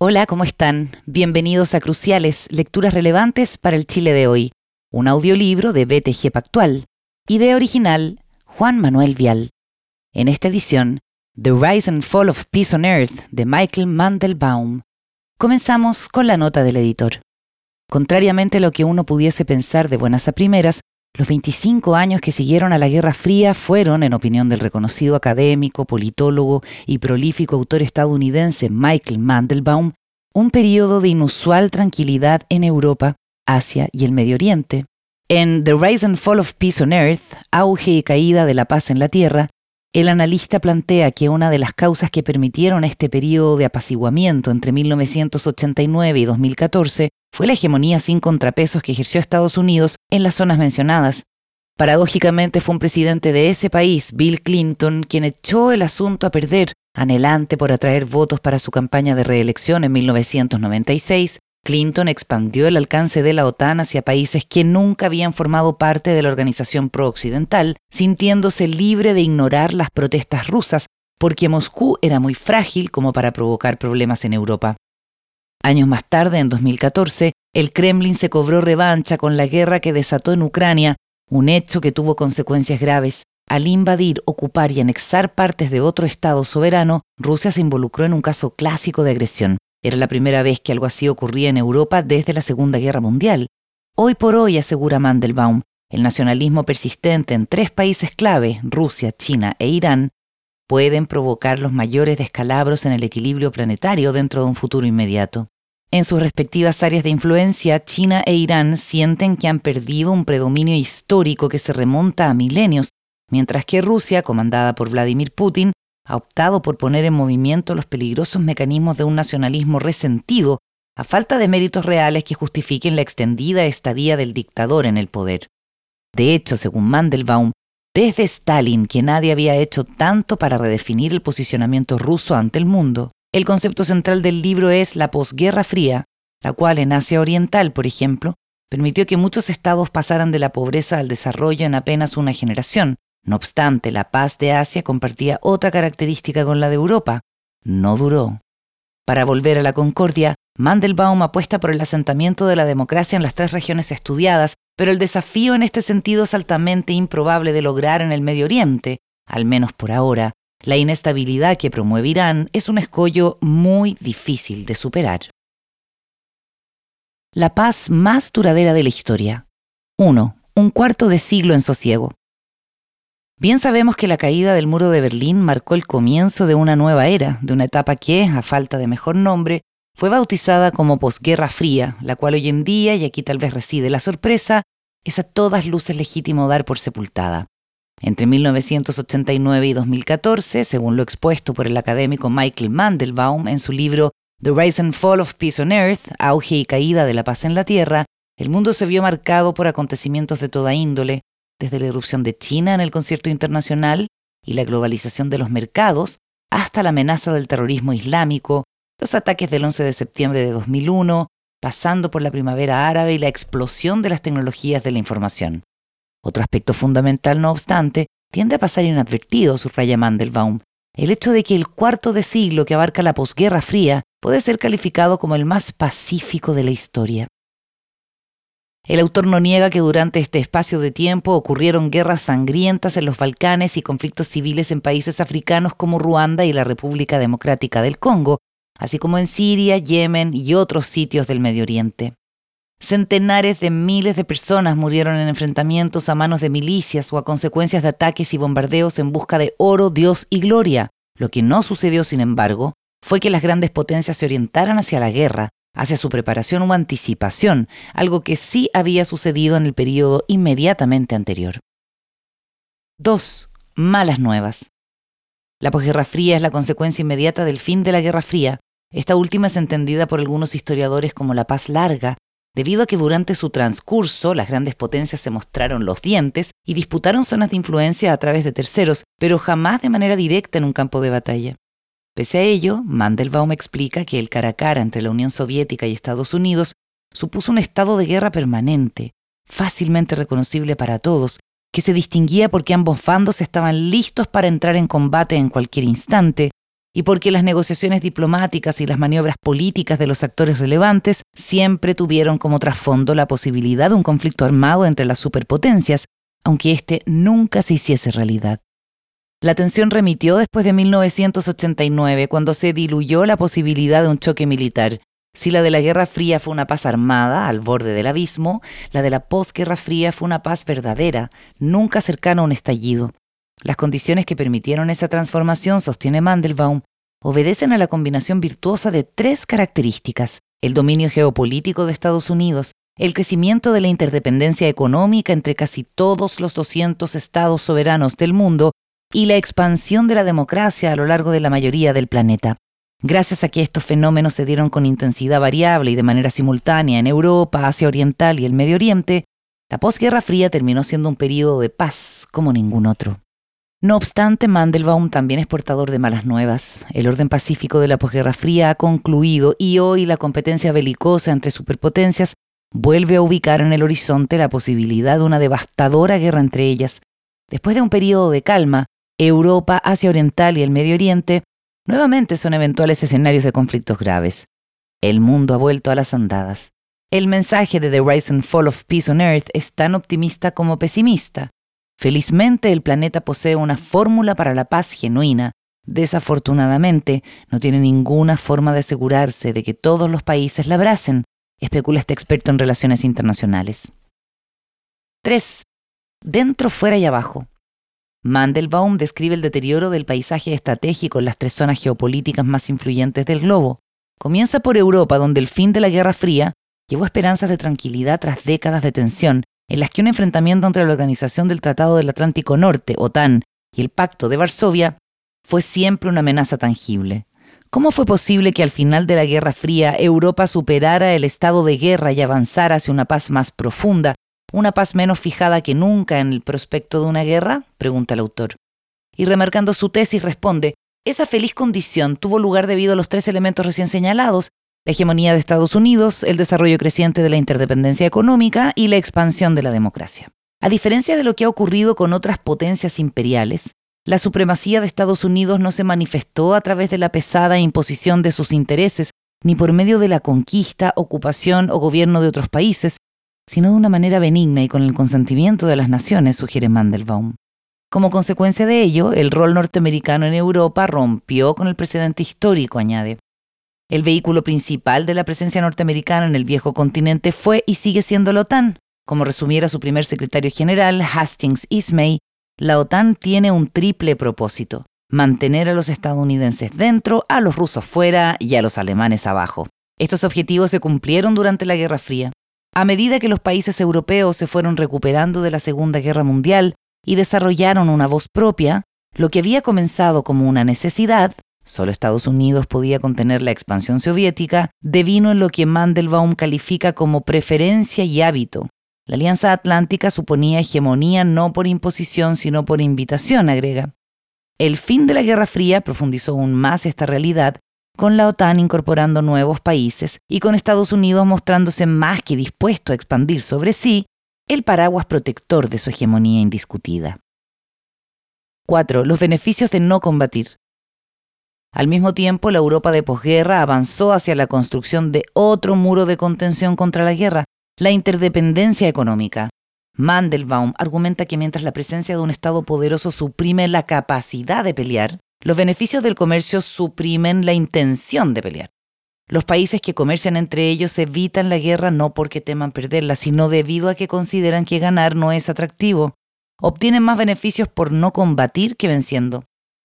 Hola, ¿cómo están? Bienvenidos a Cruciales, lecturas relevantes para el Chile de hoy, un audiolibro de BTG Pactual, idea original Juan Manuel Vial. En esta edición, The Rise and Fall of Peace on Earth de Michael Mandelbaum. Comenzamos con la nota del editor. Contrariamente a lo que uno pudiese pensar de buenas a primeras, los 25 años que siguieron a la Guerra Fría fueron, en opinión del reconocido académico, politólogo y prolífico autor estadounidense Michael Mandelbaum, un periodo de inusual tranquilidad en Europa, Asia y el Medio Oriente. En The Rise and Fall of Peace on Earth, Auge y Caída de la Paz en la Tierra, el analista plantea que una de las causas que permitieron este periodo de apaciguamiento entre 1989 y 2014 fue la hegemonía sin contrapesos que ejerció Estados Unidos en las zonas mencionadas. Paradójicamente fue un presidente de ese país, Bill Clinton, quien echó el asunto a perder, anhelante por atraer votos para su campaña de reelección en 1996, Clinton expandió el alcance de la OTAN hacia países que nunca habían formado parte de la organización pro-occidental, sintiéndose libre de ignorar las protestas rusas, porque Moscú era muy frágil como para provocar problemas en Europa. Años más tarde, en 2014, el Kremlin se cobró revancha con la guerra que desató en Ucrania, un hecho que tuvo consecuencias graves. Al invadir, ocupar y anexar partes de otro Estado soberano, Rusia se involucró en un caso clásico de agresión. Era la primera vez que algo así ocurría en Europa desde la Segunda Guerra Mundial. Hoy por hoy, asegura Mandelbaum, el nacionalismo persistente en tres países clave, Rusia, China e Irán, pueden provocar los mayores descalabros en el equilibrio planetario dentro de un futuro inmediato. En sus respectivas áreas de influencia, China e Irán sienten que han perdido un predominio histórico que se remonta a milenios, mientras que Rusia, comandada por Vladimir Putin, ha optado por poner en movimiento los peligrosos mecanismos de un nacionalismo resentido, a falta de méritos reales que justifiquen la extendida estadía del dictador en el poder. De hecho, según Mandelbaum, desde Stalin, que nadie había hecho tanto para redefinir el posicionamiento ruso ante el mundo, el concepto central del libro es la posguerra fría, la cual en Asia Oriental, por ejemplo, permitió que muchos estados pasaran de la pobreza al desarrollo en apenas una generación. No obstante, la paz de Asia compartía otra característica con la de Europa. No duró. Para volver a la concordia, Mandelbaum apuesta por el asentamiento de la democracia en las tres regiones estudiadas, pero el desafío en este sentido es altamente improbable de lograr en el Medio Oriente, al menos por ahora. La inestabilidad que promueve Irán es un escollo muy difícil de superar. La paz más duradera de la historia. 1. Un cuarto de siglo en sosiego. Bien sabemos que la caída del muro de Berlín marcó el comienzo de una nueva era, de una etapa que, a falta de mejor nombre, fue bautizada como posguerra fría, la cual hoy en día, y aquí tal vez reside la sorpresa, es a todas luces legítimo dar por sepultada. Entre 1989 y 2014, según lo expuesto por el académico Michael Mandelbaum en su libro The Rise and Fall of Peace on Earth, Auge y Caída de la Paz en la Tierra, el mundo se vio marcado por acontecimientos de toda índole, desde la erupción de China en el concierto internacional y la globalización de los mercados, hasta la amenaza del terrorismo islámico, los ataques del 11 de septiembre de 2001, pasando por la primavera árabe y la explosión de las tecnologías de la información. Otro aspecto fundamental, no obstante, tiende a pasar inadvertido, subraya Mandelbaum, el hecho de que el cuarto de siglo que abarca la posguerra fría puede ser calificado como el más pacífico de la historia. El autor no niega que durante este espacio de tiempo ocurrieron guerras sangrientas en los Balcanes y conflictos civiles en países africanos como Ruanda y la República Democrática del Congo, así como en Siria, Yemen y otros sitios del Medio Oriente. Centenares de miles de personas murieron en enfrentamientos a manos de milicias o a consecuencias de ataques y bombardeos en busca de oro, Dios y gloria. Lo que no sucedió, sin embargo, fue que las grandes potencias se orientaran hacia la guerra, hacia su preparación o anticipación, algo que sí había sucedido en el periodo inmediatamente anterior. 2. Malas nuevas. La posguerra fría es la consecuencia inmediata del fin de la Guerra Fría, esta última es entendida por algunos historiadores como la paz larga, debido a que durante su transcurso las grandes potencias se mostraron los dientes y disputaron zonas de influencia a través de terceros, pero jamás de manera directa en un campo de batalla. Pese a ello, Mandelbaum explica que el cara a cara entre la Unión Soviética y Estados Unidos supuso un estado de guerra permanente, fácilmente reconocible para todos, que se distinguía porque ambos bandos estaban listos para entrar en combate en cualquier instante, y porque las negociaciones diplomáticas y las maniobras políticas de los actores relevantes siempre tuvieron como trasfondo la posibilidad de un conflicto armado entre las superpotencias, aunque éste nunca se hiciese realidad. La tensión remitió después de 1989, cuando se diluyó la posibilidad de un choque militar. Si la de la Guerra Fría fue una paz armada, al borde del abismo, la de la posguerra fría fue una paz verdadera, nunca cercana a un estallido. Las condiciones que permitieron esa transformación, sostiene Mandelbaum, obedecen a la combinación virtuosa de tres características. El dominio geopolítico de Estados Unidos, el crecimiento de la interdependencia económica entre casi todos los 200 estados soberanos del mundo y la expansión de la democracia a lo largo de la mayoría del planeta. Gracias a que estos fenómenos se dieron con intensidad variable y de manera simultánea en Europa, Asia Oriental y el Medio Oriente, la posguerra fría terminó siendo un periodo de paz como ningún otro. No obstante, Mandelbaum también es portador de malas nuevas. El orden pacífico de la posguerra fría ha concluido y hoy la competencia belicosa entre superpotencias vuelve a ubicar en el horizonte la posibilidad de una devastadora guerra entre ellas. Después de un periodo de calma, Europa, Asia Oriental y el Medio Oriente nuevamente son eventuales escenarios de conflictos graves. El mundo ha vuelto a las andadas. El mensaje de The Rise and Fall of Peace on Earth es tan optimista como pesimista. Felizmente el planeta posee una fórmula para la paz genuina. Desafortunadamente, no tiene ninguna forma de asegurarse de que todos los países la abracen, especula este experto en relaciones internacionales. 3. Dentro, fuera y abajo. Mandelbaum describe el deterioro del paisaje estratégico en las tres zonas geopolíticas más influyentes del globo. Comienza por Europa, donde el fin de la Guerra Fría llevó esperanzas de tranquilidad tras décadas de tensión, en las que un enfrentamiento entre la Organización del Tratado del Atlántico Norte, OTAN, y el Pacto de Varsovia fue siempre una amenaza tangible. ¿Cómo fue posible que al final de la Guerra Fría Europa superara el estado de guerra y avanzara hacia una paz más profunda, ¿Una paz menos fijada que nunca en el prospecto de una guerra? pregunta el autor. Y remarcando su tesis responde, esa feliz condición tuvo lugar debido a los tres elementos recién señalados, la hegemonía de Estados Unidos, el desarrollo creciente de la interdependencia económica y la expansión de la democracia. A diferencia de lo que ha ocurrido con otras potencias imperiales, la supremacía de Estados Unidos no se manifestó a través de la pesada imposición de sus intereses, ni por medio de la conquista, ocupación o gobierno de otros países, sino de una manera benigna y con el consentimiento de las naciones, sugiere Mandelbaum. Como consecuencia de ello, el rol norteamericano en Europa rompió con el precedente histórico, añade. El vehículo principal de la presencia norteamericana en el viejo continente fue y sigue siendo la OTAN. Como resumiera su primer secretario general, Hastings Ismay, la OTAN tiene un triple propósito, mantener a los estadounidenses dentro, a los rusos fuera y a los alemanes abajo. Estos objetivos se cumplieron durante la Guerra Fría. A medida que los países europeos se fueron recuperando de la Segunda Guerra Mundial y desarrollaron una voz propia, lo que había comenzado como una necesidad, solo Estados Unidos podía contener la expansión soviética, devino en lo que Mandelbaum califica como preferencia y hábito. La Alianza Atlántica suponía hegemonía no por imposición, sino por invitación, agrega. El fin de la Guerra Fría profundizó aún más esta realidad con la OTAN incorporando nuevos países y con Estados Unidos mostrándose más que dispuesto a expandir sobre sí el paraguas protector de su hegemonía indiscutida. 4. Los beneficios de no combatir. Al mismo tiempo, la Europa de posguerra avanzó hacia la construcción de otro muro de contención contra la guerra, la interdependencia económica. Mandelbaum argumenta que mientras la presencia de un Estado poderoso suprime la capacidad de pelear, los beneficios del comercio suprimen la intención de pelear. Los países que comercian entre ellos evitan la guerra no porque teman perderla, sino debido a que consideran que ganar no es atractivo. Obtienen más beneficios por no combatir que venciendo.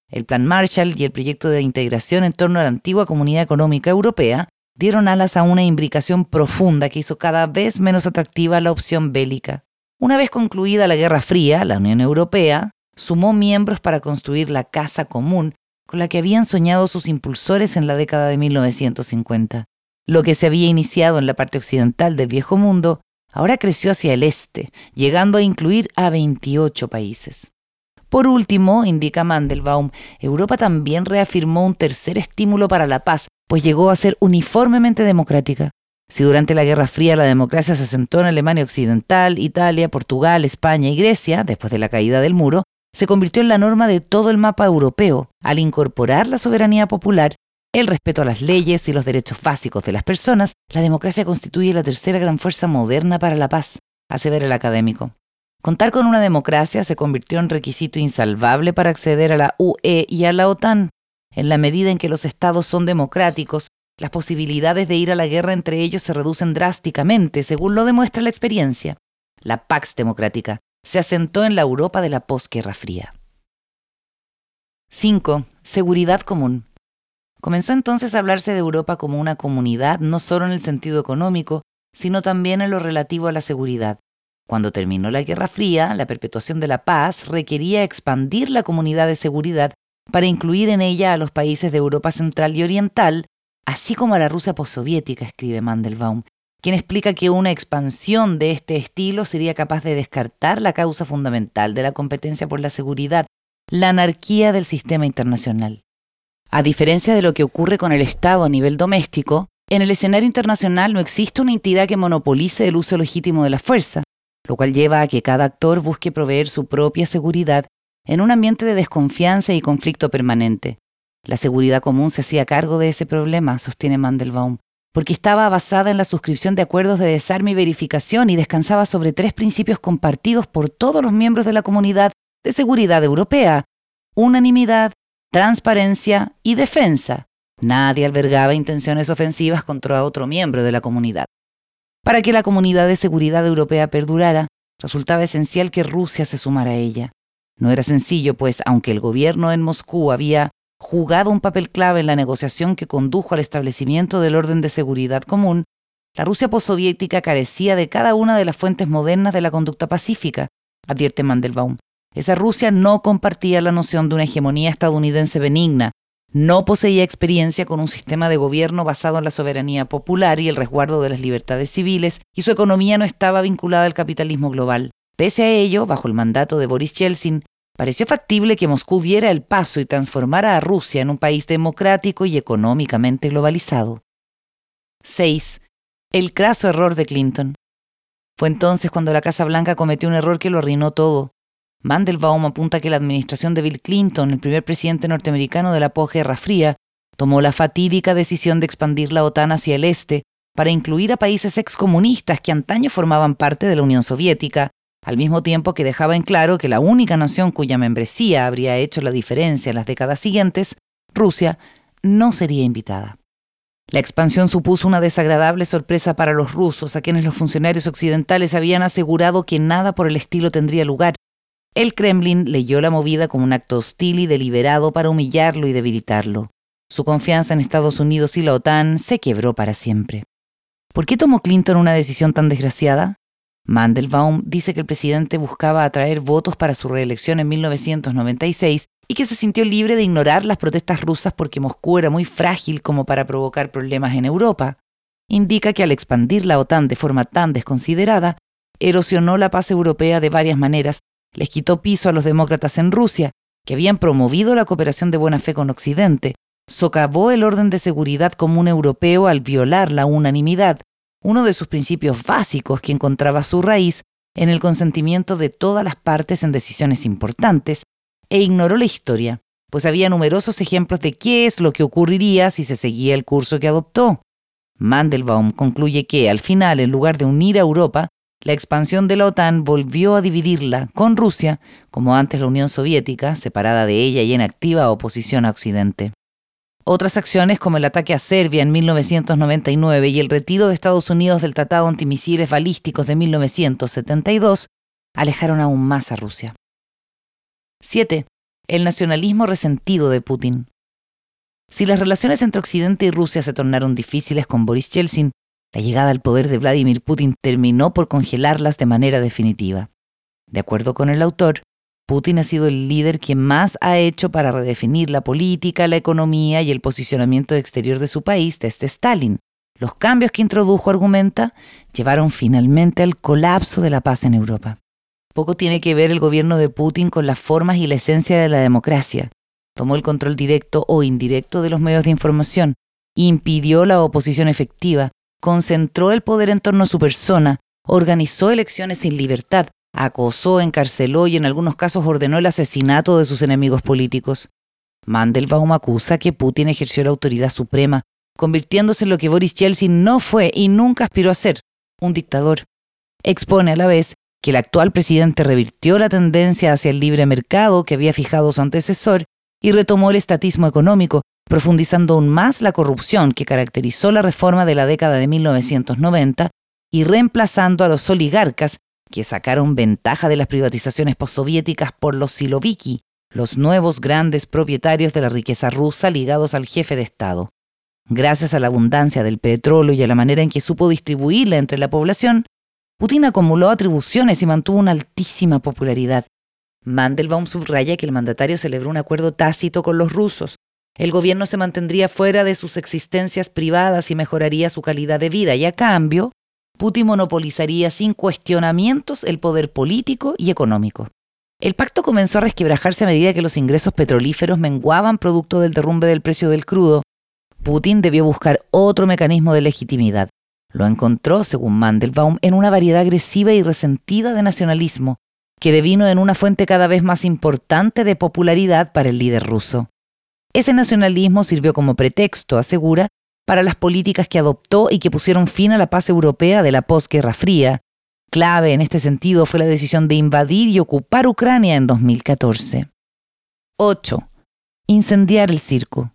El Plan Marshall y el proyecto de integración en torno a la antigua Comunidad Económica Europea dieron alas a una imbricación profunda que hizo cada vez menos atractiva la opción bélica. Una vez concluida la Guerra Fría, la Unión Europea sumó miembros para construir la casa común con la que habían soñado sus impulsores en la década de 1950. Lo que se había iniciado en la parte occidental del viejo mundo ahora creció hacia el este, llegando a incluir a 28 países. Por último, indica Mandelbaum, Europa también reafirmó un tercer estímulo para la paz, pues llegó a ser uniformemente democrática. Si durante la Guerra Fría la democracia se asentó en Alemania Occidental, Italia, Portugal, España y Grecia, después de la caída del muro, se convirtió en la norma de todo el mapa europeo al incorporar la soberanía popular, el respeto a las leyes y los derechos básicos de las personas. La democracia constituye la tercera gran fuerza moderna para la paz, ver el académico. Contar con una democracia se convirtió en requisito insalvable para acceder a la UE y a la OTAN. En la medida en que los estados son democráticos, las posibilidades de ir a la guerra entre ellos se reducen drásticamente, según lo demuestra la experiencia. La Pax Democrática se asentó en la Europa de la posguerra fría. 5. Seguridad común. Comenzó entonces a hablarse de Europa como una comunidad, no solo en el sentido económico, sino también en lo relativo a la seguridad. Cuando terminó la Guerra Fría, la perpetuación de la paz requería expandir la comunidad de seguridad para incluir en ella a los países de Europa Central y Oriental, así como a la Rusia postsoviética, escribe Mandelbaum, quien explica que una expansión de este estilo sería capaz de descartar la causa fundamental de la competencia por la seguridad, la anarquía del sistema internacional. A diferencia de lo que ocurre con el Estado a nivel doméstico, en el escenario internacional no existe una entidad que monopolice el uso legítimo de la fuerza, lo cual lleva a que cada actor busque proveer su propia seguridad en un ambiente de desconfianza y conflicto permanente. La seguridad común se hacía cargo de ese problema, sostiene Mandelbaum, porque estaba basada en la suscripción de acuerdos de desarme y verificación y descansaba sobre tres principios compartidos por todos los miembros de la comunidad de seguridad europea, unanimidad, transparencia y defensa. Nadie albergaba intenciones ofensivas contra otro miembro de la comunidad. Para que la comunidad de seguridad europea perdurara, resultaba esencial que Rusia se sumara a ella. No era sencillo, pues aunque el gobierno en Moscú había jugado un papel clave en la negociación que condujo al establecimiento del orden de seguridad común, la Rusia postsoviética carecía de cada una de las fuentes modernas de la conducta pacífica, advierte Mandelbaum. Esa Rusia no compartía la noción de una hegemonía estadounidense benigna, no poseía experiencia con un sistema de gobierno basado en la soberanía popular y el resguardo de las libertades civiles, y su economía no estaba vinculada al capitalismo global. Pese a ello, bajo el mandato de Boris Yeltsin, pareció factible que Moscú diera el paso y transformara a Rusia en un país democrático y económicamente globalizado. 6. El craso error de Clinton. Fue entonces cuando la Casa Blanca cometió un error que lo arruinó todo. Mandelbaum apunta que la administración de Bill Clinton, el primer presidente norteamericano de la posguerra fría, tomó la fatídica decisión de expandir la OTAN hacia el este para incluir a países excomunistas que antaño formaban parte de la Unión Soviética, al mismo tiempo que dejaba en claro que la única nación cuya membresía habría hecho la diferencia en las décadas siguientes, Rusia, no sería invitada. La expansión supuso una desagradable sorpresa para los rusos, a quienes los funcionarios occidentales habían asegurado que nada por el estilo tendría lugar, el Kremlin leyó la movida como un acto hostil y deliberado para humillarlo y debilitarlo. Su confianza en Estados Unidos y la OTAN se quebró para siempre. ¿Por qué tomó Clinton una decisión tan desgraciada? Mandelbaum dice que el presidente buscaba atraer votos para su reelección en 1996 y que se sintió libre de ignorar las protestas rusas porque Moscú era muy frágil como para provocar problemas en Europa. Indica que al expandir la OTAN de forma tan desconsiderada, erosionó la paz europea de varias maneras les quitó piso a los demócratas en Rusia, que habían promovido la cooperación de buena fe con Occidente, socavó el orden de seguridad común europeo al violar la unanimidad, uno de sus principios básicos que encontraba su raíz en el consentimiento de todas las partes en decisiones importantes, e ignoró la historia, pues había numerosos ejemplos de qué es lo que ocurriría si se seguía el curso que adoptó. Mandelbaum concluye que, al final, en lugar de unir a Europa, la expansión de la OTAN volvió a dividirla con Rusia, como antes la Unión Soviética, separada de ella y en activa oposición a Occidente. Otras acciones como el ataque a Serbia en 1999 y el retiro de Estados Unidos del Tratado Antimisiles Balísticos de 1972 alejaron aún más a Rusia. 7. El nacionalismo resentido de Putin. Si las relaciones entre Occidente y Rusia se tornaron difíciles con Boris Yeltsin, la llegada al poder de Vladimir Putin terminó por congelarlas de manera definitiva. De acuerdo con el autor, Putin ha sido el líder que más ha hecho para redefinir la política, la economía y el posicionamiento exterior de su país desde Stalin. Los cambios que introdujo, argumenta, llevaron finalmente al colapso de la paz en Europa. Poco tiene que ver el gobierno de Putin con las formas y la esencia de la democracia. Tomó el control directo o indirecto de los medios de información, impidió la oposición efectiva, concentró el poder en torno a su persona, organizó elecciones sin libertad, acosó, encarceló y en algunos casos ordenó el asesinato de sus enemigos políticos. Mandelbaum acusa que Putin ejerció la autoridad suprema, convirtiéndose en lo que Boris Yeltsin no fue y nunca aspiró a ser, un dictador. Expone a la vez que el actual presidente revirtió la tendencia hacia el libre mercado que había fijado su antecesor y retomó el estatismo económico, profundizando aún más la corrupción que caracterizó la reforma de la década de 1990 y reemplazando a los oligarcas que sacaron ventaja de las privatizaciones postsoviéticas por los siloviki, los nuevos grandes propietarios de la riqueza rusa ligados al jefe de Estado. Gracias a la abundancia del petróleo y a la manera en que supo distribuirla entre la población, Putin acumuló atribuciones y mantuvo una altísima popularidad. Mandelbaum subraya que el mandatario celebró un acuerdo tácito con los rusos. El gobierno se mantendría fuera de sus existencias privadas y mejoraría su calidad de vida, y a cambio, Putin monopolizaría sin cuestionamientos el poder político y económico. El pacto comenzó a resquebrajarse a medida que los ingresos petrolíferos menguaban producto del derrumbe del precio del crudo. Putin debió buscar otro mecanismo de legitimidad. Lo encontró, según Mandelbaum, en una variedad agresiva y resentida de nacionalismo, que devino en una fuente cada vez más importante de popularidad para el líder ruso. Ese nacionalismo sirvió como pretexto, asegura, para las políticas que adoptó y que pusieron fin a la paz europea de la posguerra fría. Clave en este sentido fue la decisión de invadir y ocupar Ucrania en 2014. 8. Incendiar el circo.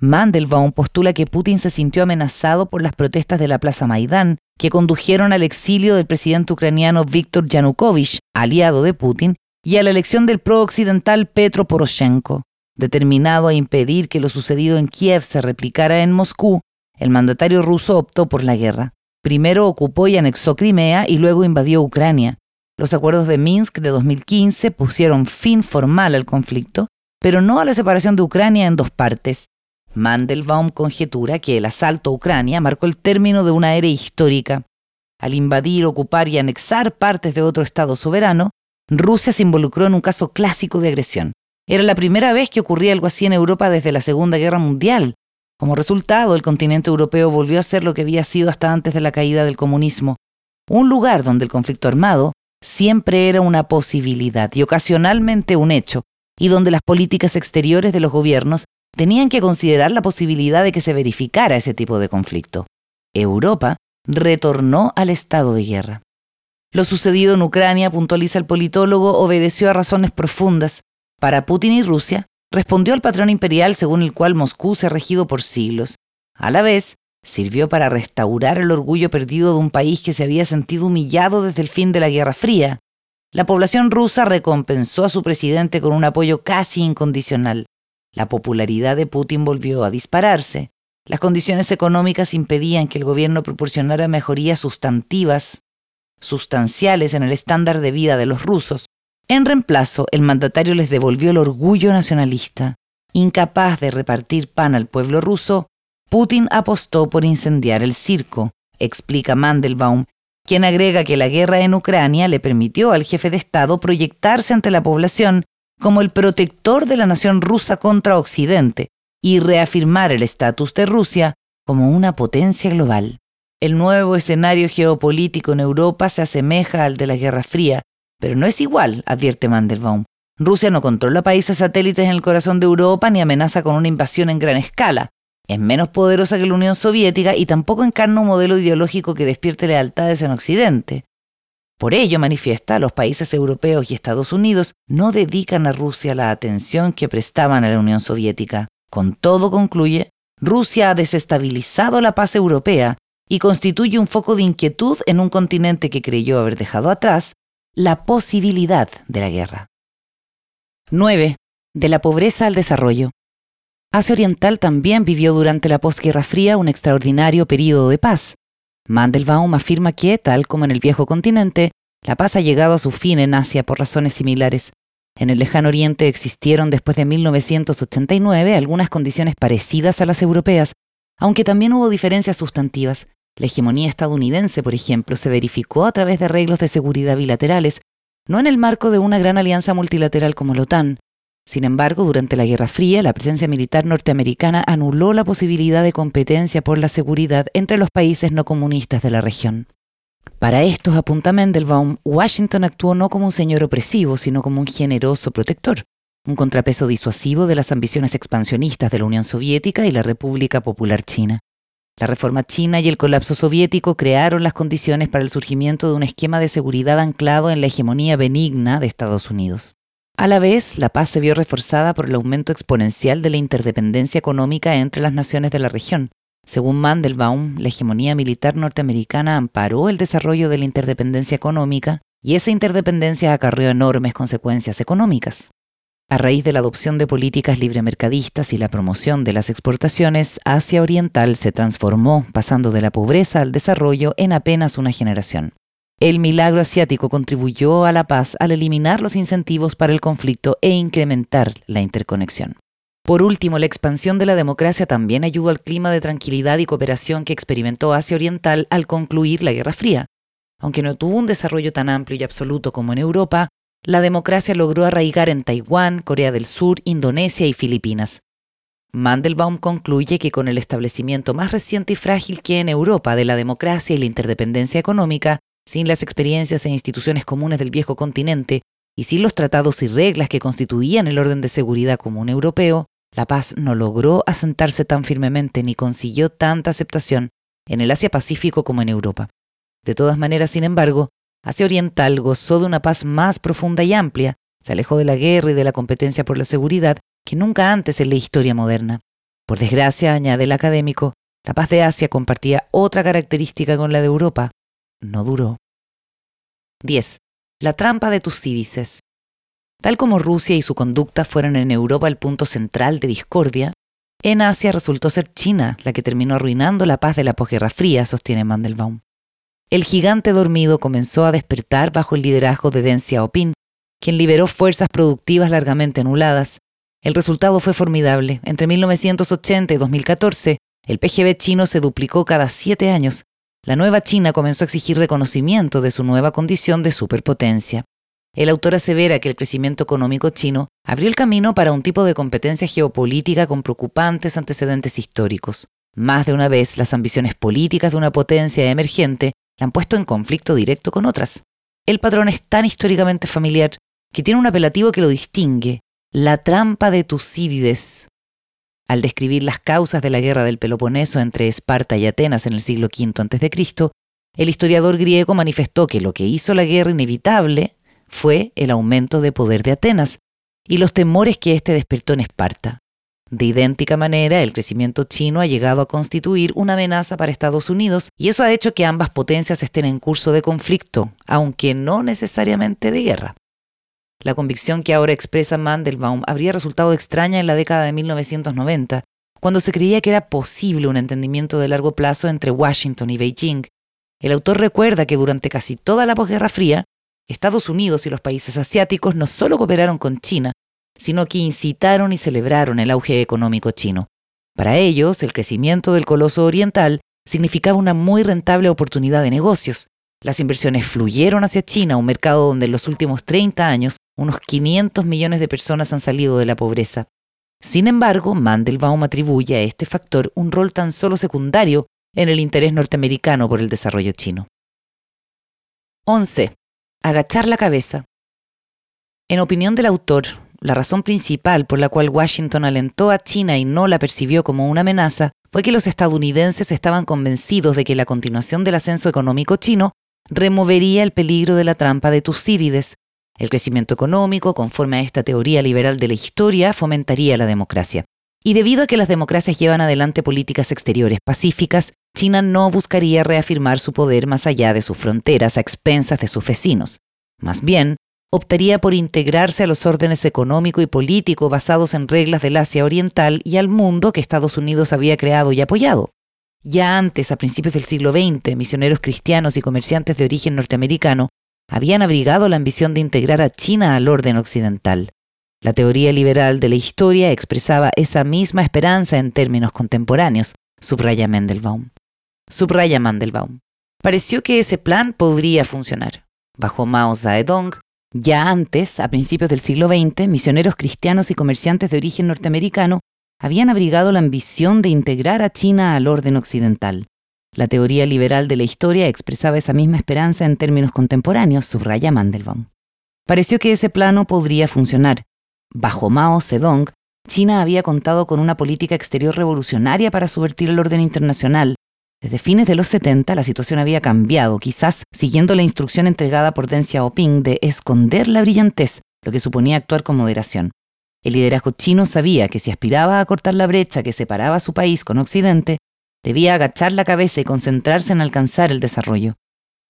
Mandelbaum postula que Putin se sintió amenazado por las protestas de la Plaza Maidán, que condujeron al exilio del presidente ucraniano Viktor Yanukovych, aliado de Putin, y a la elección del pro-occidental Petro Poroshenko. Determinado a impedir que lo sucedido en Kiev se replicara en Moscú, el mandatario ruso optó por la guerra. Primero ocupó y anexó Crimea y luego invadió Ucrania. Los acuerdos de Minsk de 2015 pusieron fin formal al conflicto, pero no a la separación de Ucrania en dos partes. Mandelbaum conjetura que el asalto a Ucrania marcó el término de una era histórica. Al invadir, ocupar y anexar partes de otro Estado soberano, Rusia se involucró en un caso clásico de agresión. Era la primera vez que ocurría algo así en Europa desde la Segunda Guerra Mundial. Como resultado, el continente europeo volvió a ser lo que había sido hasta antes de la caída del comunismo, un lugar donde el conflicto armado siempre era una posibilidad y ocasionalmente un hecho, y donde las políticas exteriores de los gobiernos tenían que considerar la posibilidad de que se verificara ese tipo de conflicto. Europa retornó al estado de guerra. Lo sucedido en Ucrania, puntualiza el politólogo, obedeció a razones profundas, para Putin y Rusia, respondió al patrón imperial según el cual Moscú se ha regido por siglos. A la vez, sirvió para restaurar el orgullo perdido de un país que se había sentido humillado desde el fin de la Guerra Fría. La población rusa recompensó a su presidente con un apoyo casi incondicional. La popularidad de Putin volvió a dispararse. Las condiciones económicas impedían que el gobierno proporcionara mejorías sustantivas, sustanciales en el estándar de vida de los rusos, en reemplazo, el mandatario les devolvió el orgullo nacionalista. Incapaz de repartir pan al pueblo ruso, Putin apostó por incendiar el circo, explica Mandelbaum, quien agrega que la guerra en Ucrania le permitió al jefe de Estado proyectarse ante la población como el protector de la nación rusa contra Occidente y reafirmar el estatus de Rusia como una potencia global. El nuevo escenario geopolítico en Europa se asemeja al de la Guerra Fría, pero no es igual, advierte Mandelbaum. Rusia no controla países satélites en el corazón de Europa ni amenaza con una invasión en gran escala. Es menos poderosa que la Unión Soviética y tampoco encarna un modelo ideológico que despierte lealtades en Occidente. Por ello, manifiesta, los países europeos y Estados Unidos no dedican a Rusia la atención que prestaban a la Unión Soviética. Con todo, concluye, Rusia ha desestabilizado la paz europea y constituye un foco de inquietud en un continente que creyó haber dejado atrás la posibilidad de la guerra. 9. De la pobreza al desarrollo. Asia Oriental también vivió durante la posguerra fría un extraordinario período de paz. Mandelbaum afirma que, tal como en el viejo continente, la paz ha llegado a su fin en Asia por razones similares. En el lejano oriente existieron después de 1989 algunas condiciones parecidas a las europeas, aunque también hubo diferencias sustantivas. La hegemonía estadounidense, por ejemplo, se verificó a través de arreglos de seguridad bilaterales, no en el marco de una gran alianza multilateral como la OTAN. Sin embargo, durante la Guerra Fría, la presencia militar norteamericana anuló la posibilidad de competencia por la seguridad entre los países no comunistas de la región. Para estos, apunta Washington actuó no como un señor opresivo, sino como un generoso protector, un contrapeso disuasivo de las ambiciones expansionistas de la Unión Soviética y la República Popular China. La reforma china y el colapso soviético crearon las condiciones para el surgimiento de un esquema de seguridad anclado en la hegemonía benigna de Estados Unidos. A la vez, la paz se vio reforzada por el aumento exponencial de la interdependencia económica entre las naciones de la región, según Mandelbaum, la hegemonía militar norteamericana amparó el desarrollo de la interdependencia económica y esa interdependencia acarreó enormes consecuencias económicas. A raíz de la adopción de políticas libremercadistas y la promoción de las exportaciones, Asia Oriental se transformó, pasando de la pobreza al desarrollo en apenas una generación. El milagro asiático contribuyó a la paz al eliminar los incentivos para el conflicto e incrementar la interconexión. Por último, la expansión de la democracia también ayudó al clima de tranquilidad y cooperación que experimentó Asia Oriental al concluir la Guerra Fría. Aunque no tuvo un desarrollo tan amplio y absoluto como en Europa, la democracia logró arraigar en Taiwán, Corea del Sur, Indonesia y Filipinas. Mandelbaum concluye que con el establecimiento más reciente y frágil que en Europa de la democracia y la interdependencia económica, sin las experiencias e instituciones comunes del viejo continente y sin los tratados y reglas que constituían el orden de seguridad común europeo, la paz no logró asentarse tan firmemente ni consiguió tanta aceptación en el Asia-Pacífico como en Europa. De todas maneras, sin embargo, Asia Oriental gozó de una paz más profunda y amplia, se alejó de la guerra y de la competencia por la seguridad que nunca antes en la historia moderna. Por desgracia, añade el académico, la paz de Asia compartía otra característica con la de Europa. No duró. 10. La trampa de Tucídides. Tal como Rusia y su conducta fueron en Europa el punto central de discordia, en Asia resultó ser China la que terminó arruinando la paz de la posguerra fría, sostiene Mandelbaum. El gigante dormido comenzó a despertar bajo el liderazgo de Deng Xiaoping, quien liberó fuerzas productivas largamente anuladas. El resultado fue formidable. Entre 1980 y 2014, el PGB chino se duplicó cada siete años. La nueva China comenzó a exigir reconocimiento de su nueva condición de superpotencia. El autor asevera que el crecimiento económico chino abrió el camino para un tipo de competencia geopolítica con preocupantes antecedentes históricos. Más de una vez, las ambiciones políticas de una potencia emergente la han puesto en conflicto directo con otras. El patrón es tan históricamente familiar que tiene un apelativo que lo distingue, la trampa de Tucídides. Al describir las causas de la guerra del Peloponeso entre Esparta y Atenas en el siglo V a.C., el historiador griego manifestó que lo que hizo la guerra inevitable fue el aumento de poder de Atenas y los temores que éste despertó en Esparta. De idéntica manera, el crecimiento chino ha llegado a constituir una amenaza para Estados Unidos y eso ha hecho que ambas potencias estén en curso de conflicto, aunque no necesariamente de guerra. La convicción que ahora expresa Mandelbaum habría resultado extraña en la década de 1990, cuando se creía que era posible un entendimiento de largo plazo entre Washington y Beijing. El autor recuerda que durante casi toda la posguerra fría, Estados Unidos y los países asiáticos no solo cooperaron con China, sino que incitaron y celebraron el auge económico chino. Para ellos, el crecimiento del coloso oriental significaba una muy rentable oportunidad de negocios. Las inversiones fluyeron hacia China, un mercado donde en los últimos 30 años unos 500 millones de personas han salido de la pobreza. Sin embargo, Mandelbaum atribuye a este factor un rol tan solo secundario en el interés norteamericano por el desarrollo chino. 11 agachar la cabeza. En opinión del autor, la razón principal por la cual Washington alentó a China y no la percibió como una amenaza fue que los estadounidenses estaban convencidos de que la continuación del ascenso económico chino removería el peligro de la trampa de Tucídides. El crecimiento económico, conforme a esta teoría liberal de la historia, fomentaría la democracia. Y debido a que las democracias llevan adelante políticas exteriores pacíficas, China no buscaría reafirmar su poder más allá de sus fronteras a expensas de sus vecinos. Más bien, optaría por integrarse a los órdenes económico y político basados en reglas del Asia Oriental y al mundo que Estados Unidos había creado y apoyado. Ya antes, a principios del siglo XX, misioneros cristianos y comerciantes de origen norteamericano habían abrigado la ambición de integrar a China al orden occidental. La teoría liberal de la historia expresaba esa misma esperanza en términos contemporáneos, subraya Mendelbaum. Subraya Mandelbaum. Pareció que ese plan podría funcionar. Bajo Mao Zedong, ya antes, a principios del siglo XX, misioneros cristianos y comerciantes de origen norteamericano habían abrigado la ambición de integrar a China al orden occidental. La teoría liberal de la historia expresaba esa misma esperanza en términos contemporáneos, subraya Mandelbaum. Pareció que ese plano podría funcionar. Bajo Mao Zedong, China había contado con una política exterior revolucionaria para subvertir el orden internacional. Desde fines de los 70 la situación había cambiado, quizás siguiendo la instrucción entregada por Deng Xiaoping de esconder la brillantez, lo que suponía actuar con moderación. El liderazgo chino sabía que si aspiraba a cortar la brecha que separaba a su país con Occidente, debía agachar la cabeza y concentrarse en alcanzar el desarrollo.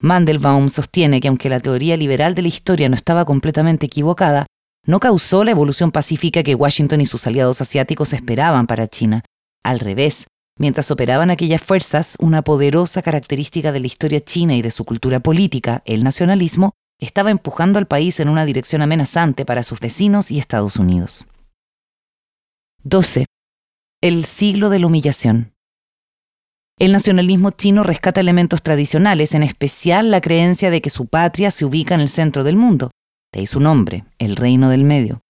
Mandelbaum sostiene que aunque la teoría liberal de la historia no estaba completamente equivocada, no causó la evolución pacífica que Washington y sus aliados asiáticos esperaban para China. Al revés, mientras operaban aquellas fuerzas, una poderosa característica de la historia china y de su cultura política, el nacionalismo, estaba empujando al país en una dirección amenazante para sus vecinos y Estados Unidos. 12. El siglo de la humillación. El nacionalismo chino rescata elementos tradicionales, en especial la creencia de que su patria se ubica en el centro del mundo, de ahí su nombre, el Reino del Medio,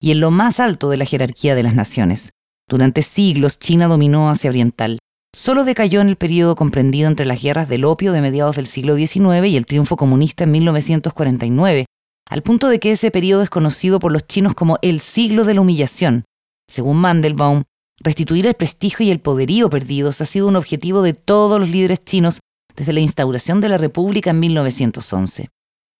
y en lo más alto de la jerarquía de las naciones. Durante siglos China dominó Asia Oriental. Solo decayó en el periodo comprendido entre las guerras del opio de mediados del siglo XIX y el triunfo comunista en 1949, al punto de que ese periodo es conocido por los chinos como el siglo de la humillación. Según Mandelbaum, Restituir el prestigio y el poderío perdidos ha sido un objetivo de todos los líderes chinos desde la instauración de la República en 1911.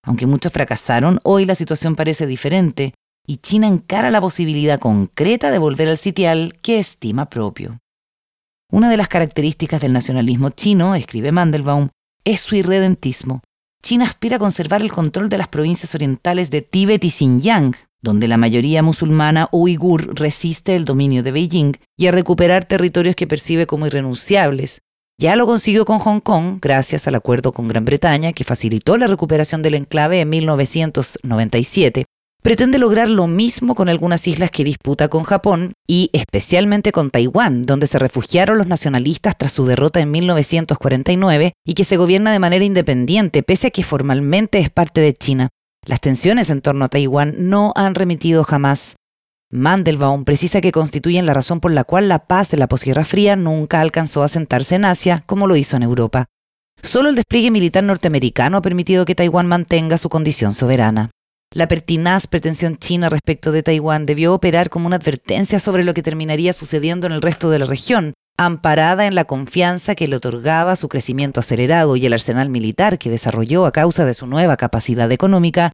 Aunque muchos fracasaron, hoy la situación parece diferente y China encara la posibilidad concreta de volver al sitial que estima propio. Una de las características del nacionalismo chino, escribe Mandelbaum, es su irredentismo. China aspira a conservar el control de las provincias orientales de Tíbet y Xinjiang, donde la mayoría musulmana uigur resiste el dominio de Beijing y a recuperar territorios que percibe como irrenunciables. Ya lo consiguió con Hong Kong gracias al acuerdo con Gran Bretaña que facilitó la recuperación del enclave en 1997. Pretende lograr lo mismo con algunas islas que disputa con Japón y especialmente con Taiwán, donde se refugiaron los nacionalistas tras su derrota en 1949 y que se gobierna de manera independiente, pese a que formalmente es parte de China. Las tensiones en torno a Taiwán no han remitido jamás. Mandelbaum precisa que constituyen la razón por la cual la paz de la posguerra fría nunca alcanzó a sentarse en Asia como lo hizo en Europa. Solo el despliegue militar norteamericano ha permitido que Taiwán mantenga su condición soberana. La pertinaz pretensión china respecto de Taiwán debió operar como una advertencia sobre lo que terminaría sucediendo en el resto de la región, amparada en la confianza que le otorgaba su crecimiento acelerado y el arsenal militar que desarrolló a causa de su nueva capacidad económica,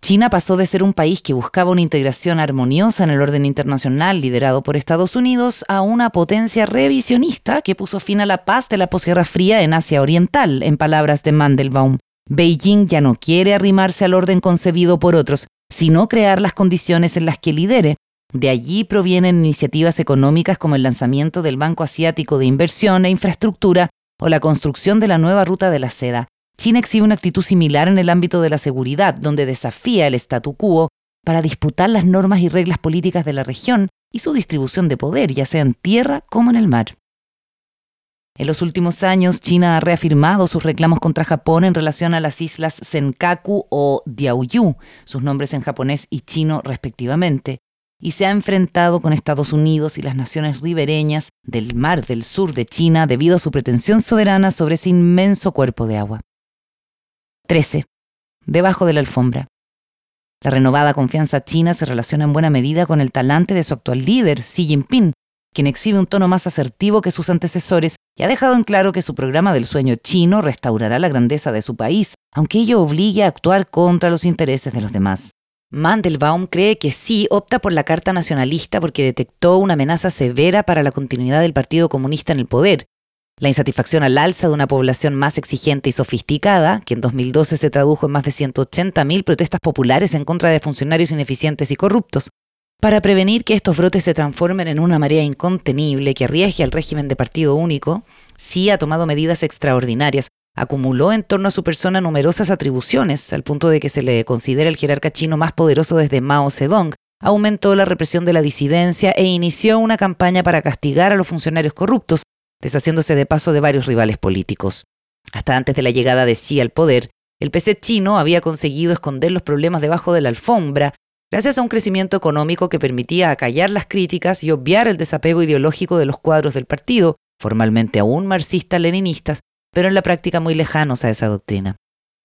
China pasó de ser un país que buscaba una integración armoniosa en el orden internacional liderado por Estados Unidos a una potencia revisionista que puso fin a la paz de la posguerra fría en Asia Oriental, en palabras de Mandelbaum. Beijing ya no quiere arrimarse al orden concebido por otros, sino crear las condiciones en las que lidere, de allí provienen iniciativas económicas como el lanzamiento del Banco Asiático de Inversión e Infraestructura o la construcción de la nueva ruta de la seda. China exhibe una actitud similar en el ámbito de la seguridad, donde desafía el statu quo para disputar las normas y reglas políticas de la región y su distribución de poder, ya sea en tierra como en el mar. En los últimos años, China ha reafirmado sus reclamos contra Japón en relación a las islas Senkaku o Diaoyu, sus nombres en japonés y chino respectivamente, y se ha enfrentado con Estados Unidos y las naciones ribereñas del mar del sur de China debido a su pretensión soberana sobre ese inmenso cuerpo de agua. 13. Debajo de la alfombra. La renovada confianza china se relaciona en buena medida con el talante de su actual líder, Xi Jinping, quien exhibe un tono más asertivo que sus antecesores y ha dejado en claro que su programa del sueño chino restaurará la grandeza de su país, aunque ello obligue a actuar contra los intereses de los demás. Mandelbaum cree que sí opta por la Carta Nacionalista porque detectó una amenaza severa para la continuidad del Partido Comunista en el poder. La insatisfacción al alza de una población más exigente y sofisticada, que en 2012 se tradujo en más de 180.000 protestas populares en contra de funcionarios ineficientes y corruptos. Para prevenir que estos brotes se transformen en una marea incontenible que arriesgue al régimen de partido único, sí ha tomado medidas extraordinarias, acumuló en torno a su persona numerosas atribuciones, al punto de que se le considera el jerarca chino más poderoso desde Mao Zedong, aumentó la represión de la disidencia e inició una campaña para castigar a los funcionarios corruptos, deshaciéndose de paso de varios rivales políticos. Hasta antes de la llegada de Xi al poder, el PC chino había conseguido esconder los problemas debajo de la alfombra, gracias a un crecimiento económico que permitía acallar las críticas y obviar el desapego ideológico de los cuadros del partido, formalmente aún marxistas-leninistas, pero en la práctica muy lejanos a esa doctrina.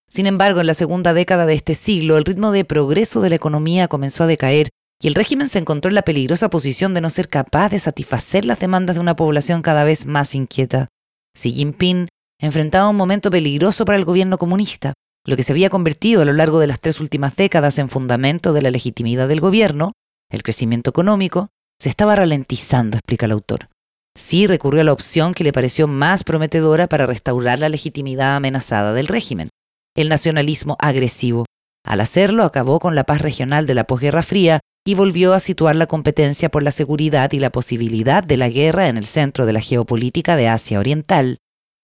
Sin embargo, en la segunda década de este siglo, el ritmo de progreso de la economía comenzó a decaer y el régimen se encontró en la peligrosa posición de no ser capaz de satisfacer las demandas de una población cada vez más inquieta. Xi Jinping enfrentaba un momento peligroso para el gobierno comunista, lo que se había convertido a lo largo de las tres últimas décadas en fundamento de la legitimidad del gobierno, el crecimiento económico, se estaba ralentizando, explica el autor. Sí recurrió a la opción que le pareció más prometedora para restaurar la legitimidad amenazada del régimen, el nacionalismo agresivo. Al hacerlo, acabó con la paz regional de la posguerra fría y volvió a situar la competencia por la seguridad y la posibilidad de la guerra en el centro de la geopolítica de Asia Oriental.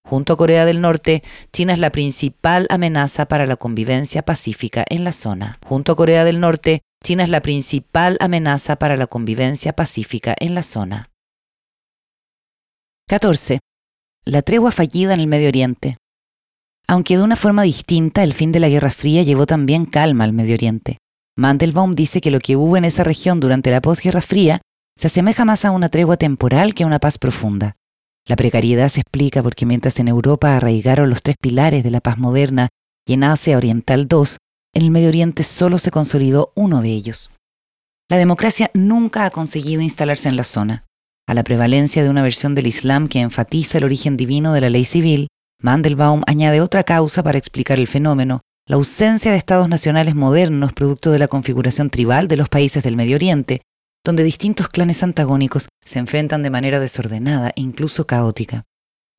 Junto a Corea del Norte, China es la principal amenaza para la convivencia pacífica en la zona. Junto a Corea del Norte, China es la principal amenaza para la convivencia pacífica en la zona. 14. La tregua fallida en el Medio Oriente. Aunque de una forma distinta, el fin de la Guerra Fría llevó también calma al Medio Oriente. Mandelbaum dice que lo que hubo en esa región durante la posguerra fría se asemeja más a una tregua temporal que a una paz profunda. La precariedad se explica porque mientras en Europa arraigaron los tres pilares de la paz moderna y en Asia Oriental dos, en el Medio Oriente solo se consolidó uno de ellos. La democracia nunca ha conseguido instalarse en la zona. A la prevalencia de una versión del Islam que enfatiza el origen divino de la ley civil, Mandelbaum añade otra causa para explicar el fenómeno, la ausencia de estados nacionales modernos producto de la configuración tribal de los países del Medio Oriente, donde distintos clanes antagónicos se enfrentan de manera desordenada e incluso caótica.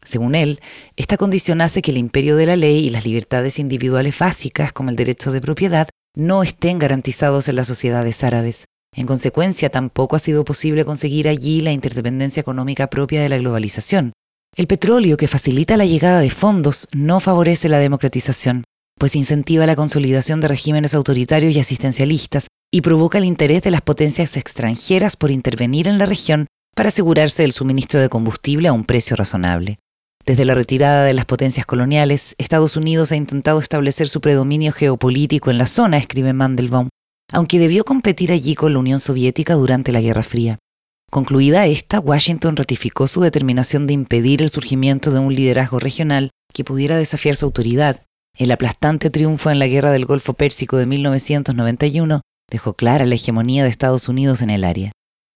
Según él, esta condición hace que el imperio de la ley y las libertades individuales básicas, como el derecho de propiedad, no estén garantizados en las sociedades árabes. En consecuencia, tampoco ha sido posible conseguir allí la interdependencia económica propia de la globalización. El petróleo que facilita la llegada de fondos no favorece la democratización pues incentiva la consolidación de regímenes autoritarios y asistencialistas y provoca el interés de las potencias extranjeras por intervenir en la región para asegurarse el suministro de combustible a un precio razonable. Desde la retirada de las potencias coloniales, Estados Unidos ha intentado establecer su predominio geopolítico en la zona, escribe Mandelbaum, aunque debió competir allí con la Unión Soviética durante la Guerra Fría. Concluida esta, Washington ratificó su determinación de impedir el surgimiento de un liderazgo regional que pudiera desafiar su autoridad el aplastante triunfo en la Guerra del Golfo Pérsico de 1991 dejó clara la hegemonía de Estados Unidos en el área.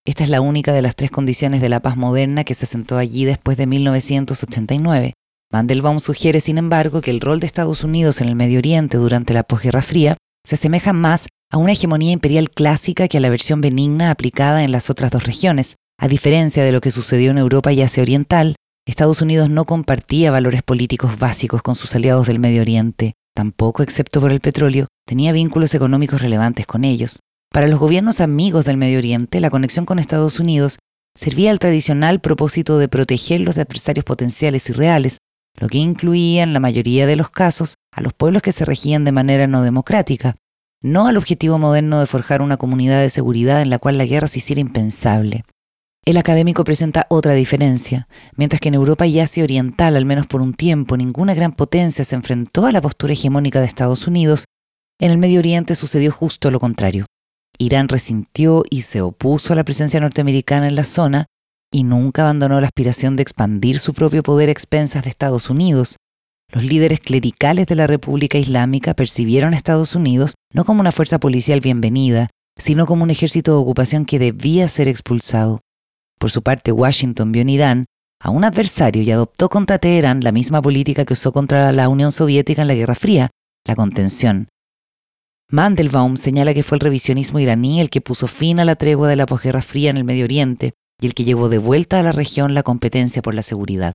Esta es la única de las tres condiciones de la paz moderna que se asentó allí después de 1989. Mandelbaum sugiere, sin embargo, que el rol de Estados Unidos en el Medio Oriente durante la posguerra fría se asemeja más a una hegemonía imperial clásica que a la versión benigna aplicada en las otras dos regiones, a diferencia de lo que sucedió en Europa y Asia Oriental, Estados Unidos no compartía valores políticos básicos con sus aliados del Medio Oriente, tampoco, excepto por el petróleo, tenía vínculos económicos relevantes con ellos. Para los gobiernos amigos del Medio Oriente, la conexión con Estados Unidos servía al tradicional propósito de protegerlos de adversarios potenciales y reales, lo que incluía en la mayoría de los casos a los pueblos que se regían de manera no democrática, no al objetivo moderno de forjar una comunidad de seguridad en la cual la guerra se hiciera impensable. El académico presenta otra diferencia. Mientras que en Europa y Asia Oriental, al menos por un tiempo, ninguna gran potencia se enfrentó a la postura hegemónica de Estados Unidos, en el Medio Oriente sucedió justo lo contrario. Irán resintió y se opuso a la presencia norteamericana en la zona y nunca abandonó la aspiración de expandir su propio poder a expensas de Estados Unidos. Los líderes clericales de la República Islámica percibieron a Estados Unidos no como una fuerza policial bienvenida, sino como un ejército de ocupación que debía ser expulsado. Por su parte, Washington vio en Irán a un adversario y adoptó contra Teherán la misma política que usó contra la Unión Soviética en la Guerra Fría, la contención. Mandelbaum señala que fue el revisionismo iraní el que puso fin a la tregua de la posguerra fría en el Medio Oriente y el que llevó de vuelta a la región la competencia por la seguridad.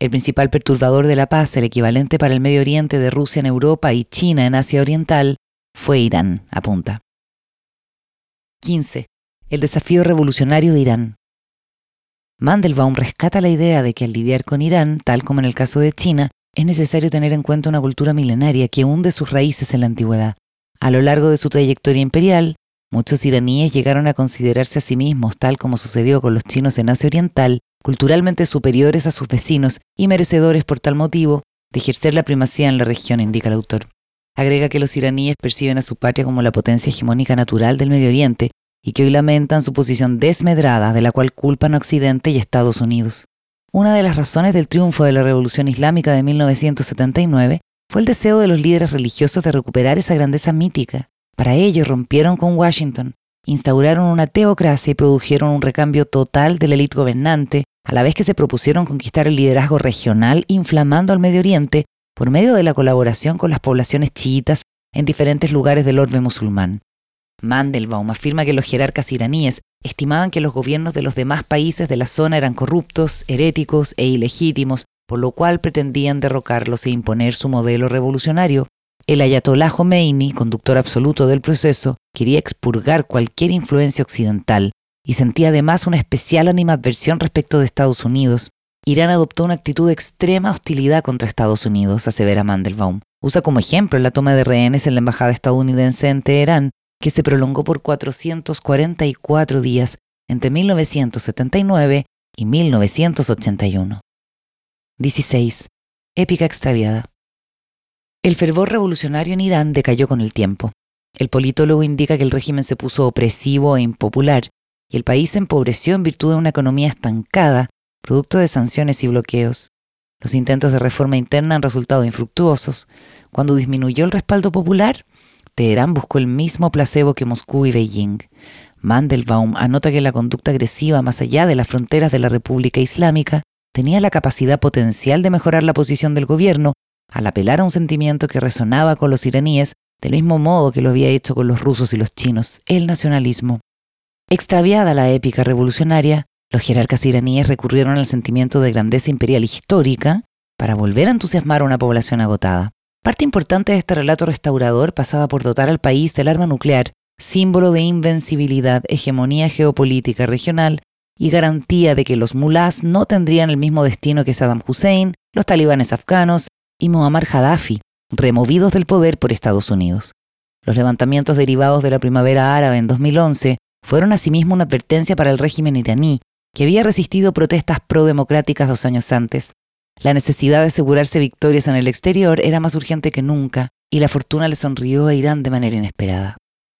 El principal perturbador de la paz, el equivalente para el Medio Oriente de Rusia en Europa y China en Asia Oriental, fue Irán, apunta. 15. El desafío revolucionario de Irán. Mandelbaum rescata la idea de que al lidiar con Irán, tal como en el caso de China, es necesario tener en cuenta una cultura milenaria que hunde sus raíces en la antigüedad. A lo largo de su trayectoria imperial, muchos iraníes llegaron a considerarse a sí mismos, tal como sucedió con los chinos en Asia Oriental, culturalmente superiores a sus vecinos y merecedores por tal motivo de ejercer la primacía en la región, indica el autor. Agrega que los iraníes perciben a su patria como la potencia hegemónica natural del Medio Oriente y que hoy lamentan su posición desmedrada de la cual culpan a Occidente y Estados Unidos. Una de las razones del triunfo de la Revolución Islámica de 1979 fue el deseo de los líderes religiosos de recuperar esa grandeza mítica. Para ello rompieron con Washington, instauraron una teocracia y produjeron un recambio total de la élite gobernante, a la vez que se propusieron conquistar el liderazgo regional inflamando al Medio Oriente por medio de la colaboración con las poblaciones chiitas en diferentes lugares del orbe musulmán. Mandelbaum afirma que los jerarcas iraníes estimaban que los gobiernos de los demás países de la zona eran corruptos, heréticos e ilegítimos, por lo cual pretendían derrocarlos e imponer su modelo revolucionario. El ayatolá Khomeini, conductor absoluto del proceso, quería expurgar cualquier influencia occidental y sentía además una especial animadversión respecto de Estados Unidos. Irán adoptó una actitud de extrema hostilidad contra Estados Unidos, asevera Mandelbaum. Usa como ejemplo la toma de rehenes en la embajada estadounidense en Teherán, que se prolongó por 444 días entre 1979 y 1981. 16. Épica extraviada. El fervor revolucionario en Irán decayó con el tiempo. El politólogo indica que el régimen se puso opresivo e impopular, y el país se empobreció en virtud de una economía estancada, producto de sanciones y bloqueos. Los intentos de reforma interna han resultado infructuosos. Cuando disminuyó el respaldo popular, Teherán buscó el mismo placebo que Moscú y Beijing. Mandelbaum anota que la conducta agresiva más allá de las fronteras de la República Islámica tenía la capacidad potencial de mejorar la posición del gobierno al apelar a un sentimiento que resonaba con los iraníes del mismo modo que lo había hecho con los rusos y los chinos, el nacionalismo. Extraviada la épica revolucionaria, los jerarcas iraníes recurrieron al sentimiento de grandeza imperial histórica para volver a entusiasmar a una población agotada. Parte importante de este relato restaurador pasaba por dotar al país del arma nuclear, símbolo de invencibilidad, hegemonía geopolítica regional y garantía de que los mulás no tendrían el mismo destino que Saddam Hussein, los talibanes afganos y Muammar Gaddafi, removidos del poder por Estados Unidos. Los levantamientos derivados de la primavera árabe en 2011 fueron asimismo una advertencia para el régimen iraní, que había resistido protestas pro-democráticas dos años antes. La necesidad de asegurarse victorias en el exterior era más urgente que nunca, y la fortuna le sonrió a Irán de manera inesperada.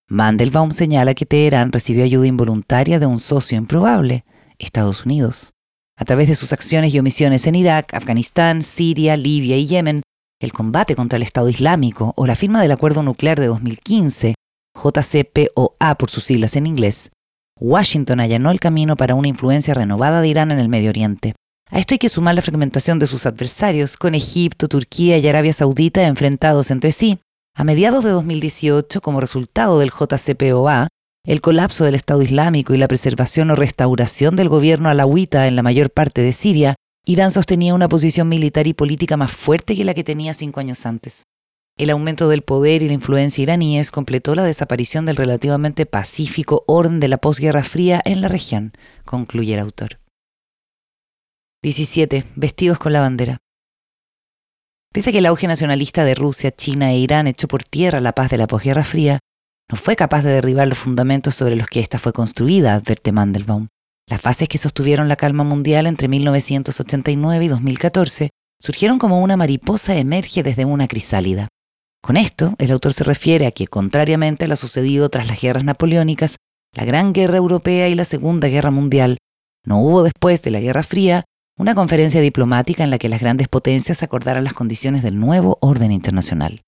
Mandelbaum señala que Teherán recibió ayuda involuntaria de un socio improbable, Estados Unidos. A través de sus acciones y omisiones en Irak, Afganistán, Siria, Libia y Yemen, el combate contra el Estado Islámico o la firma del Acuerdo Nuclear de 2015, JCPOA por sus siglas en inglés, Washington allanó el camino para una influencia renovada de Irán en el Medio Oriente. A esto hay que sumar la fragmentación de sus adversarios, con Egipto, Turquía y Arabia Saudita enfrentados entre sí. A mediados de 2018, como resultado del JCPOA, el colapso del Estado Islámico y la preservación o restauración del gobierno alawita en la mayor parte de Siria, Irán sostenía una posición militar y política más fuerte que la que tenía cinco años antes. El aumento del poder y la influencia iraníes completó la desaparición del relativamente pacífico orden de la posguerra fría en la región, concluye el autor. 17. Vestidos con la bandera. Pese a que el auge nacionalista de Rusia, China e Irán echó por tierra la paz de la posguerra fría, no fue capaz de derribar los fundamentos sobre los que ésta fue construida, advierte Mandelbaum. Las fases que sostuvieron la calma mundial entre 1989 y 2014 surgieron como una mariposa emerge desde una crisálida. Con esto, el autor se refiere a que, contrariamente a lo sucedido tras las guerras napoleónicas, la Gran Guerra Europea y la Segunda Guerra Mundial, no hubo después de la Guerra Fría una conferencia diplomática en la que las grandes potencias acordaran las condiciones del nuevo orden internacional.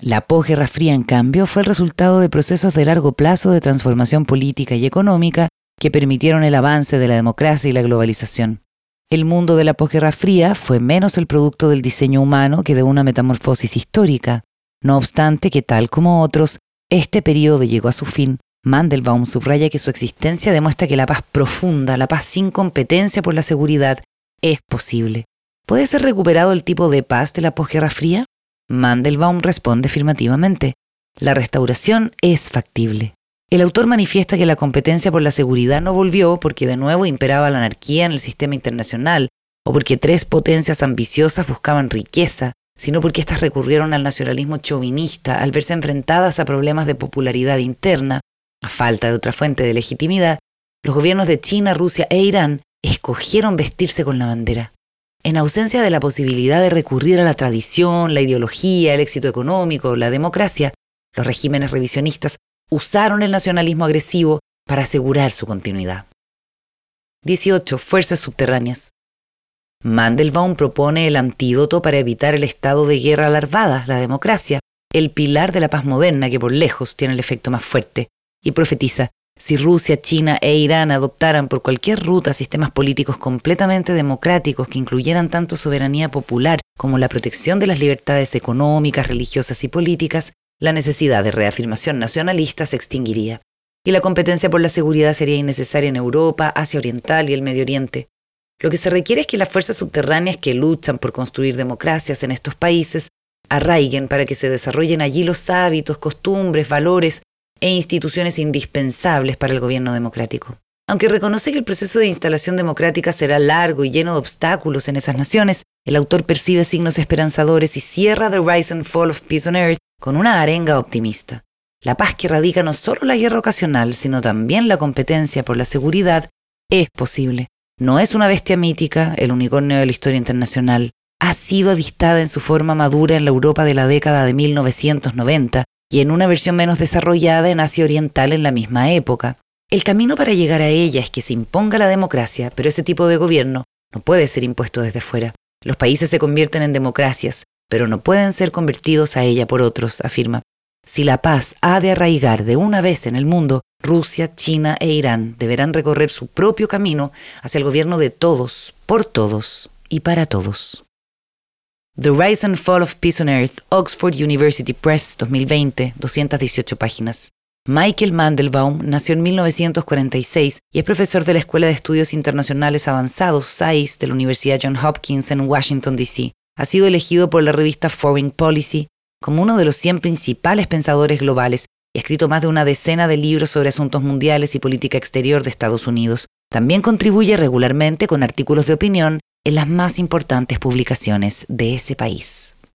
La posguerra fría, en cambio, fue el resultado de procesos de largo plazo de transformación política y económica que permitieron el avance de la democracia y la globalización. El mundo de la posguerra fría fue menos el producto del diseño humano que de una metamorfosis histórica. No obstante que, tal como otros, este periodo llegó a su fin. Mandelbaum subraya que su existencia demuestra que la paz profunda, la paz sin competencia por la seguridad, es posible. ¿Puede ser recuperado el tipo de paz de la posguerra fría? Mandelbaum responde afirmativamente. La restauración es factible. El autor manifiesta que la competencia por la seguridad no volvió porque de nuevo imperaba la anarquía en el sistema internacional o porque tres potencias ambiciosas buscaban riqueza, sino porque éstas recurrieron al nacionalismo chauvinista al verse enfrentadas a problemas de popularidad interna, a falta de otra fuente de legitimidad, los gobiernos de China, Rusia e Irán escogieron vestirse con la bandera. En ausencia de la posibilidad de recurrir a la tradición, la ideología, el éxito económico, la democracia, los regímenes revisionistas usaron el nacionalismo agresivo para asegurar su continuidad. 18. Fuerzas subterráneas. Mandelbaum propone el antídoto para evitar el estado de guerra alarvada, la democracia, el pilar de la paz moderna que por lejos tiene el efecto más fuerte, y profetiza, si Rusia, China e Irán adoptaran por cualquier ruta sistemas políticos completamente democráticos que incluyeran tanto soberanía popular como la protección de las libertades económicas, religiosas y políticas, la necesidad de reafirmación nacionalista se extinguiría, y la competencia por la seguridad sería innecesaria en Europa, Asia Oriental y el Medio Oriente. Lo que se requiere es que las fuerzas subterráneas que luchan por construir democracias en estos países arraiguen para que se desarrollen allí los hábitos, costumbres, valores e instituciones indispensables para el gobierno democrático. Aunque reconoce que el proceso de instalación democrática será largo y lleno de obstáculos en esas naciones, el autor percibe signos esperanzadores y cierra The Rise and Fall of Peace on Earth con una arenga optimista. La paz que radica no solo la guerra ocasional, sino también la competencia por la seguridad, es posible. No es una bestia mítica, el unicornio de la historia internacional. Ha sido avistada en su forma madura en la Europa de la década de 1990 y en una versión menos desarrollada en Asia Oriental en la misma época. El camino para llegar a ella es que se imponga la democracia, pero ese tipo de gobierno no puede ser impuesto desde fuera. Los países se convierten en democracias, pero no pueden ser convertidos a ella por otros, afirma. Si la paz ha de arraigar de una vez en el mundo, Rusia, China e Irán deberán recorrer su propio camino hacia el gobierno de todos, por todos y para todos. The Rise and Fall of Peace on Earth, Oxford University Press, 2020, 218 páginas. Michael Mandelbaum nació en 1946 y es profesor de la Escuela de Estudios Internacionales Avanzados, SAIS, de la Universidad Johns Hopkins en Washington, D.C. Ha sido elegido por la revista Foreign Policy como uno de los 100 principales pensadores globales y ha escrito más de una decena de libros sobre asuntos mundiales y política exterior de Estados Unidos. También contribuye regularmente con artículos de opinión en las más importantes publicaciones de ese país.